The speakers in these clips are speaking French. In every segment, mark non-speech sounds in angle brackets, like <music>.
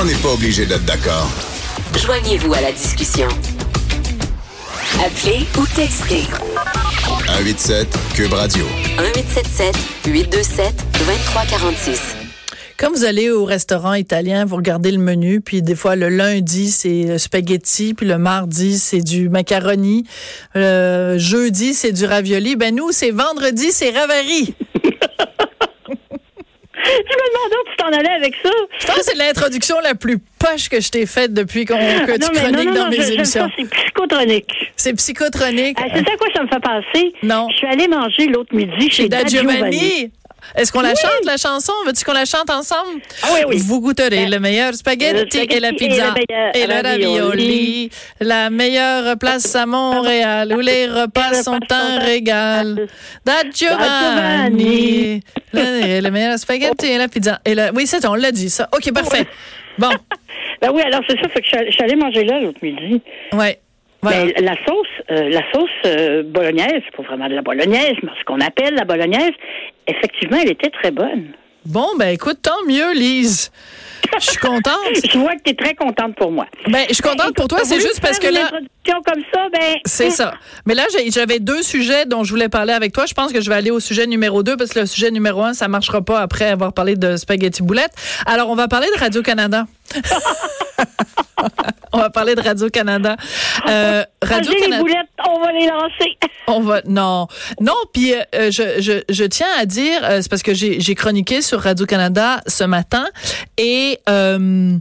on n'est pas obligé d'être d'accord. Joignez-vous à la discussion. Appelez ou textez. 187 Cube Radio. 1877 827 2346. Quand vous allez au restaurant italien, vous regardez le menu, puis des fois le lundi c'est spaghetti, puis le mardi c'est du macaroni, le jeudi c'est du ravioli. Ben nous c'est vendredi c'est ravary. Je me demandais où tu t'en allais avec ça. Je pense que c'est l'introduction la plus poche que je t'ai faite depuis qu'on, que non, tu chroniques non, non, dans non, mes je- émissions. c'est psychotronique. C'est psychotronique. Ah, c'est ça à quoi ça me fait penser? Non. Je suis allée manger l'autre midi chez Chez Da Da Giovanni. Giovanni. Est-ce qu'on la chante, la chanson? Veux-tu qu'on la chante ensemble? Ah oui, oui. Vous goûterez le meilleur spaghetti, Le spaghetti et la pizza et le ravioli. La meilleure place à Montréal où les repas <laughs> sont un régal. Da Giovanni. Le, le meilleur spaghetti et la pizza. Et le- oui, c'est ça, on l'a dit, ça. OK, parfait. Bon, <laughs> Ben oui, alors c'est ça, fait que je suis allée- je suis allée manger là l'autre midi. ouais. Voilà. Mais la sauce, euh, la sauce euh, bolognaise, c'est pas vraiment de la bolognaise, mais ce qu'on appelle la bolognaise, effectivement, elle était très bonne. Bon, ben écoute, tant mieux, Lise. Je suis contente. <laughs> Je vois que tu es très contente pour moi. Ben, je suis contente pour toi, c'est juste parce que là... comme ça, ben. C'est ça. Mais là, j'avais deux sujets dont je voulais parler avec toi. Je pense que je vais aller au sujet numéro deux parce que le sujet numéro un, ça marchera pas après avoir parlé de spaghetti boulettes. Alors, on va parler de Radio-Canada. <laughs> on va parler de Radio-Canada. Euh, les Radio-Canada. boulettes, on va les lancer. On va non non puis euh, je, je je tiens à dire euh, c'est parce que j'ai j'ai chroniqué sur Radio Canada ce matin et euh,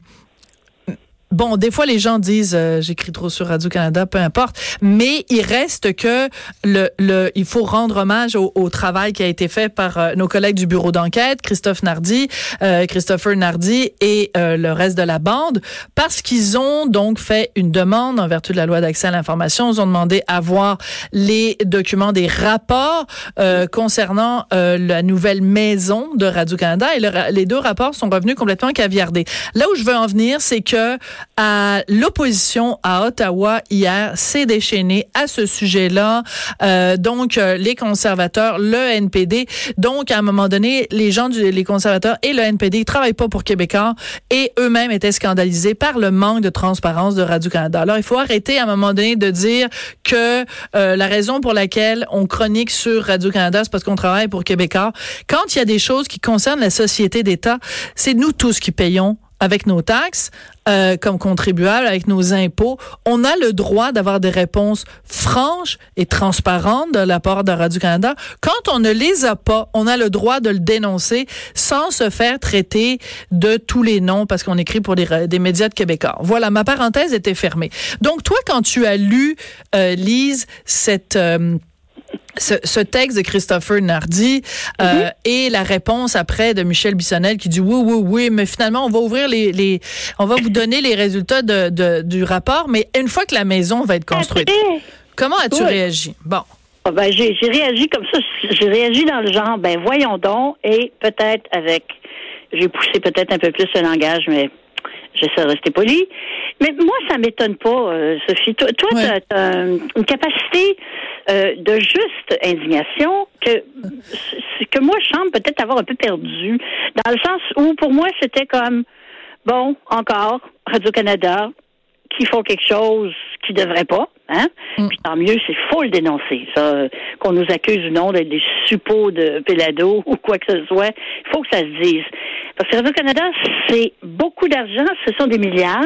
Bon, des fois les gens disent euh, j'écris trop sur Radio Canada, peu importe, mais il reste que le le il faut rendre hommage au, travail qui a été fait par euh, nos collègues du bureau d'enquête, Christophe Nardi, euh, Christopher Nardi et euh, le reste de la bande parce qu'ils ont donc fait une demande en vertu de la loi d'accès à l'information, ils ont demandé à voir les documents des rapports concernant la nouvelle maison de Radio Canada et les deux rapports sont revenus complètement caviardés. Là où je veux en venir, c'est que à l'opposition à Ottawa hier s'est déchaînée à ce sujet-là. Euh, donc euh, les conservateurs, le NPD. Donc à un moment donné, les gens du les conservateurs et le NPD travaillent pas pour Québécois et eux-mêmes étaient scandalisés par le manque de transparence de Radio Canada. Alors il faut arrêter à un moment donné de dire que euh, la raison pour laquelle on chronique sur Radio Canada, c'est parce qu'on travaille pour Québécois. Quand il y a des choses qui concernent la société d'État, c'est nous tous qui payons avec nos taxes, euh, comme contribuables, avec nos impôts, on a le droit d'avoir des réponses franches et transparentes de la part de Radio-Canada. Quand on ne les a pas, on a le droit de le dénoncer sans se faire traiter de tous les noms parce qu'on écrit pour des, des médias de québécois. Voilà, ma parenthèse était fermée. Donc, toi, quand tu as lu, euh, Lise, cette... euh, ce, ce texte de Christopher Nardi euh, et la réponse après de Michel Bissonnel qui dit oui oui oui mais finalement on va ouvrir les, les on va vous donner les résultats de, de- du rapport mais une fois que la maison va être construite Après, comment as-tu Oui. réagi? Bon ah ben, j'ai réagi comme ça. J'ai réagi dans le genre, ben voyons donc, et peut-être avec, j'ai poussé peut-être un peu plus le langage, mais j'essaie de rester poli. Mais moi, ça m'étonne pas, euh, Sophie. Toi, Ouais. t'as un- une capacité euh, de juste indignation que que moi, je semble peut-être avoir un peu perdu, dans le sens où, pour moi, c'était comme, bon, encore, Radio-Canada, qui font quelque chose qui devrait pas, hein? Puis tant mieux, c'est faut le dénoncer. Ça, qu'on nous accuse ou non d'être des suppôts de Pelado <laughs> ou quoi que ce soit, il faut que ça se dise. Parce que Radio-Canada, c'est beaucoup d'argent, ce sont des milliards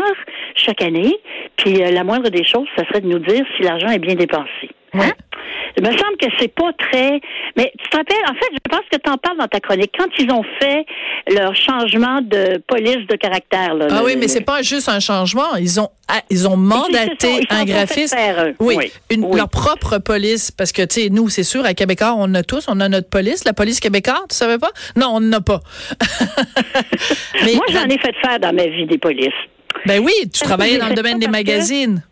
chaque année. Puis euh, la moindre des choses, ça serait de nous dire si l'argent est bien dépensé. Hein? Il me semble que c'est pas très. Mais tu te rappelles, en fait, je pense que tu en parles dans ta chronique. Quand ils ont fait leur changement de police de caractère. Là, ah le- oui mais c'est pas juste un changement ils ont ah, ils ont mandaté ils sont un graphiste faire, oui, oui, une, oui. leur propre police parce que tu sais nous c'est sûr à Québécois on a tous on a notre police la police québécoise tu savais pas? Non on n'en a pas <laughs> mais Moi, j'en ai fait faire dans ma vie des polices. ben oui tu travaillais dans le domaine des magazines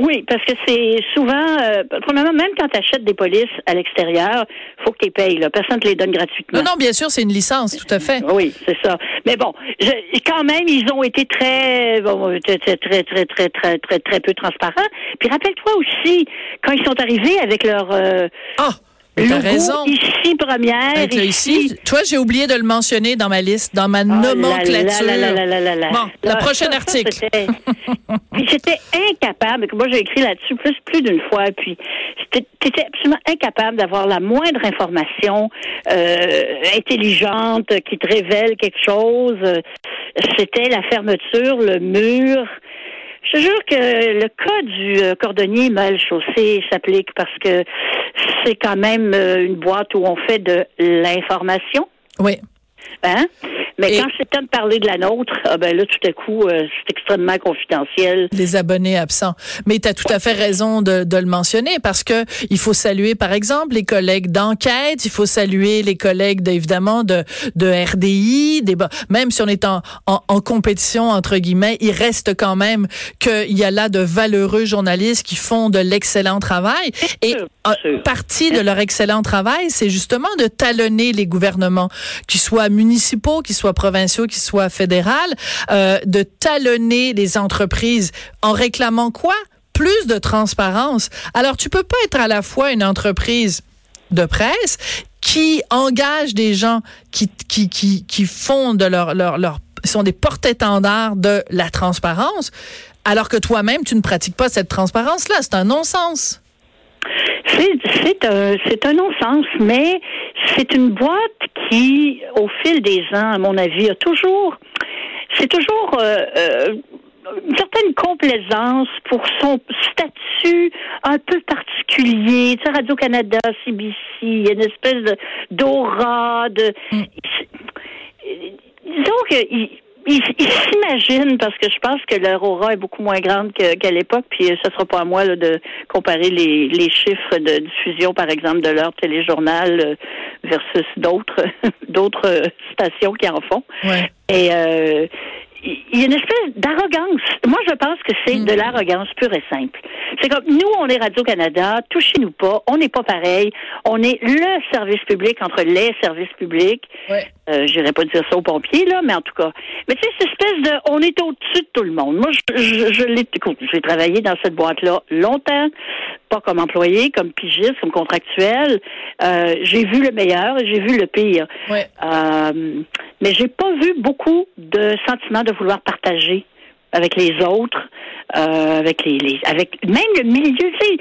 oui, parce que c'est souvent, euh, premièrement, même quand tu achètes des polices à l'extérieur, faut que tu les payes. Là. Personne ne te les donne gratuitement. Non, non, bien sûr, c'est une licence, tout à fait. Oui, c'est ça. Mais bon, je, quand même, ils ont été très, bon, très, très, très, très, très, très, très peu transparents. Puis rappelle-toi aussi, quand ils sont arrivés avec leur... Euh, ah! T'as Legault, raison. ici première, Avec le ici. ici, toi, j'ai oublié de le mentionner dans ma liste, dans ma là nomenclature. là là là. Bon, le prochain ça, article. <laughs> j'étais incapable, moi j'ai écrit là-dessus plus, plus d'une fois, puis j'étais absolument incapable d'avoir la moindre information euh, intelligente qui te révèle quelque chose. C'était la fermeture, le mur. Je te jure que le cas du euh, cordonnier mal chaussé s'applique parce que c'est quand même euh, une boîte où on fait de l'information. Oui. Hein? Mais Et- quand c'est temps de parler de la nôtre, ah ben là, tout à coup, euh, c'est extrêmement confidentiel. Les abonnés absents. Mais tu as tout à fait raison de, de le mentionner parce que il faut saluer, par exemple, les collègues d'enquête, il faut saluer les collègues, de, évidemment, de, de RDI, des, même si on est en, en, en compétition, entre guillemets, il reste quand même qu'il y a là de valeureux journalistes qui font de l'excellent travail. Et sûr, une sûr. partie de leur excellent travail, c'est justement de talonner les gouvernements, qu'ils soient municipaux, qu'ils soient provinciaux, qu'ils soient fédéraux, euh, de talonner les entreprises en réclamant quoi? Plus de transparence. Alors, tu peux pas être à la fois une entreprise de presse qui engage des gens qui, qui, qui, qui font de leur, leur, leur, sont des porte-étendards de la transparence, alors que toi-même, tu ne pratiques pas cette transparence-là. C'est un non-sens. C'est un non-sens, mais c'est une boîte qui, au fil des ans, à mon avis, a toujours c'est toujours euh, euh, une certaine complaisance pour son statut un peu particulier. Tu sais, Radio-Canada, CBC, il y a une espèce de d'aura, de... Disons qu'il il, il s'imagine, parce que je pense que leur aura est beaucoup moins grande qu'à l'époque, puis ce sera pas à moi là, de comparer les, les chiffres de diffusion, par exemple, de leur téléjournal euh, versus d'autres <laughs> d'autres stations qui en font. Ouais. Et euh, il y a une espèce d'arrogance. Moi, je pense que c'est de l'arrogance pure et simple. C'est comme nous, on est Radio-Canada, touchez-nous pas, on n'est pas pareil, on est le service public entre les services publics. Ouais. Euh, J'irais pas dire ça aux pompiers, là, mais en tout cas. Mais tu sais, cette espèce de on est au-dessus de tout le monde. Moi, je, je, je l'ai écoute, j'ai travaillé dans cette boîte-là longtemps, pas comme employé, comme pigiste, comme contractuel. Euh, j'ai vu le meilleur et j'ai vu le pire. Ouais. Euh, mais j'ai pas vu beaucoup de sentiments de vouloir partager avec les autres, euh, avec les, les- avec même le milieu. Tu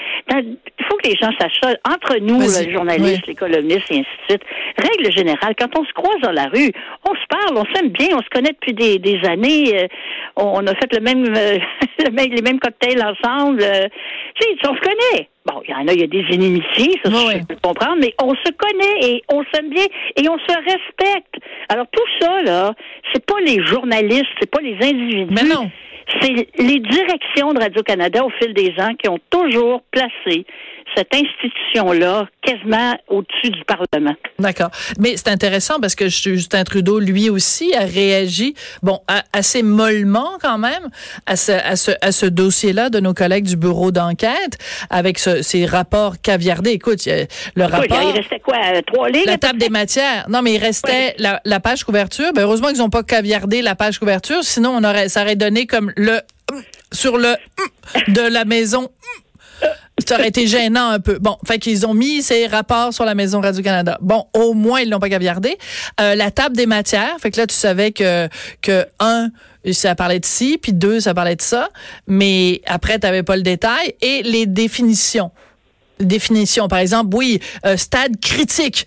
il faut que les gens sachent ça. Entre nous, les journalistes, Oui. les columnistes et ainsi de suite. Règle générale, quand on se croise dans la rue, on se parle, on s'aime bien, on se connaît depuis des, des années. euh, on, a fait le même, euh, <laughs> le même- les mêmes cocktails ensemble. euh, tu sais, on se connaît. Bon, il y en a, il y a des inimitiés, ça, Oui, je peux comprendre, mais on se connaît et on s'aime bien et on se respecte. Alors tout ça là, c'est pas les journalistes, c'est pas les individus. Mais non. C'est les directions de Radio-Canada au fil des ans qui ont toujours placé cette institution-là quasiment au-dessus du Parlement. D'accord. Mais c'est intéressant parce que Justin Trudeau, lui aussi, a réagi, bon, assez mollement quand même, à ce, à ce, à ce dossier-là de nos collègues du bureau d'enquête, avec ce- ces rapports caviardés. Écoute, le rapport... il restait quoi, euh, trois lignes? La table des matières. Non, mais il restait la, la page couverture. Ben, heureusement qu'ils n'ont pas caviardé la page couverture. Sinon, on aurait, ça aurait donné comme le sur le de la maison. Ça aurait été gênant un peu. Bon, fait qu'ils ont mis ces rapports sur la maison Radio-Canada. Bon, au moins, ils l'ont pas caviardé. Euh, la table des matières. Fait que là, tu savais que, que un, ça parlait de ci, puis deux, ça parlait de ça. Mais après, tu n'avais pas le détail. Et les définitions définition. Par exemple, oui, euh, stade critique.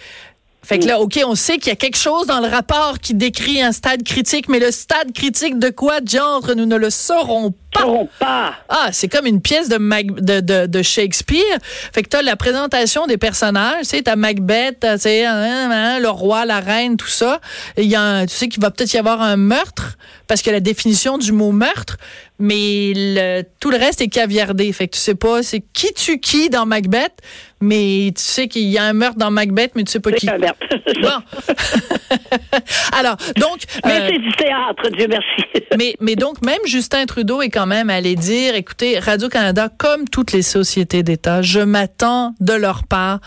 Fait que là, OK, on sait qu'il y a quelque chose dans le rapport qui décrit un stade critique, mais le stade critique de quoi, diantre, nous ne le saurons pas. Sauront pas. Ah, c'est comme une pièce de, Mac- de, de, de Shakespeare. Fait que t'as la présentation des personnages, tu sais, t'as Macbeth, tu sais, hein, hein, le roi, la reine, tout ça. Il y a un- tu sais qu'il va peut-être y avoir un meurtre, parce que la définition du mot meurtre, mais le, tout le reste est caviardé. Fait que tu sais pas c'est qui tue qui dans Macbeth, mais tu sais qu'il y a un meurtre dans Macbeth, mais tu sais pas qui. Un meurtre. <laughs> Bon. <laughs> Alors, donc... Mais euh, c'est du théâtre, Dieu merci. <laughs> mais, mais donc, même Justin Trudeau est quand même allé dire, écoutez, Radio-Canada, comme toutes les sociétés d'État, je m'attends de leur part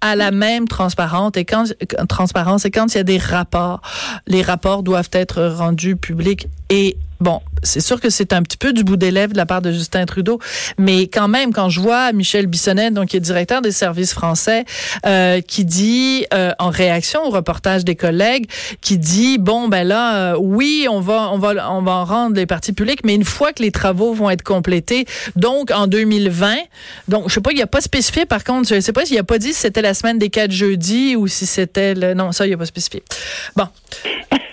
à la même transparence. Et quand, transparence, et quand il y a des rapports, les rapports doivent être rendus publics et Bon, c'est sûr que c'est un petit peu du bout des lèvres de la part de Justin Trudeau, mais quand même, quand je vois Michel Bissonnette, donc qui est directeur des services français, euh, qui dit euh, en réaction au reportage des collègues, qui dit bon ben là, euh, oui, on va on va on va en rendre les parties publiques, mais une fois que les travaux vont être complétés, donc en 2020, donc je sais pas, il y a pas spécifié. Par contre, je sais pas s'il a pas dit si c'était la semaine des quatre jeudis ou si c'était le non ça il a pas spécifié. Bon. <laughs>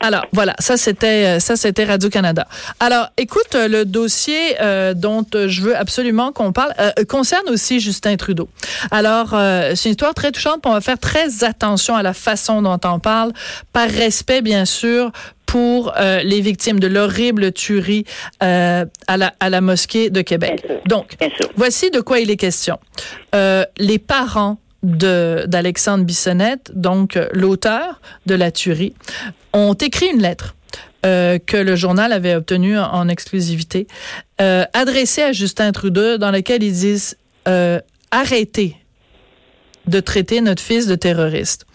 Alors voilà, ça c'était ça c'était Radio Canada. Alors écoute, le dossier euh, dont je veux absolument qu'on parle euh, concerne aussi Justin Trudeau. Alors euh, c'est une histoire très touchante, on va faire très attention à la façon dont on parle, par respect bien sûr pour euh, les victimes de l'horrible tuerie euh, à, la, à la mosquée de Québec. Donc, voici de quoi il est question. Euh, les parents d'Alexandre Bissonnette, donc l'auteur de la tuerie, ont écrit une lettre euh, que le journal avait obtenue en, exclusivité, euh, adressée à Justin Trudeau, dans laquelle ils disent euh, arrêtez de traiter notre fils de terroriste.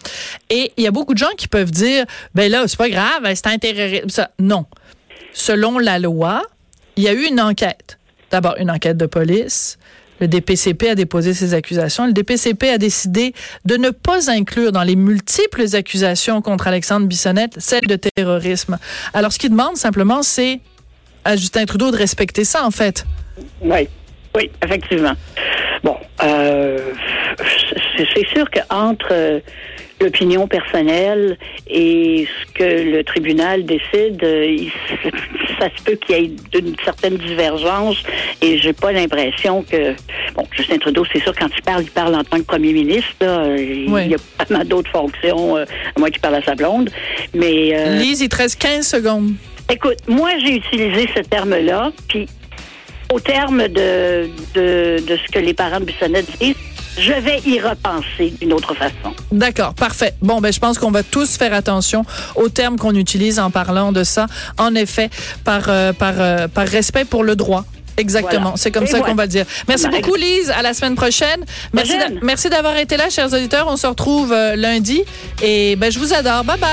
Et il y a beaucoup de gens qui peuvent dire, ben là, c'est pas grave, c'est un terroriste. Non. Selon la loi, il y a eu une enquête. D'abord, une enquête de police. Le DPCP a déposé ses accusations. Le DPCP a décidé de ne pas inclure dans les multiples accusations contre Alexandre Bissonnette celle de terrorisme. Alors, ce qu'il demande simplement, c'est à Justin Trudeau de respecter ça, en fait. Oui, oui, effectivement. Bon, euh, c'est sûr qu'entre euh, l'opinion personnelle et ce que le tribunal décide, il, <laughs> ça se peut qu'il y ait une certaine divergence et j'ai pas l'impression que bon Justin Trudeau, c'est sûr quand il parle, il parle en tant que premier ministre. Là, oui. Il y a vraiment d'autres fonctions, euh, moi qui parle à sa blonde. Mais euh, Lise, il te reste 15 secondes. Écoute, moi j'ai utilisé ce terme-là, puis au terme de, de, de ce que les parents de Bissonnette disent, je vais y repenser d'une autre façon. D'accord, parfait. Bon, ben, je pense qu'on va tous faire attention aux termes qu'on utilise en parlant de ça. En effet, par, euh, par, euh, par respect pour le droit. Exactement, Voilà. c'est comme Et ça voilà. qu'on va le dire. Merci beaucoup, Lise. À la semaine prochaine. Merci, merci d'avoir été là, chers auditeurs. On se retrouve euh, lundi. Et ben, je vous adore. Bye bye.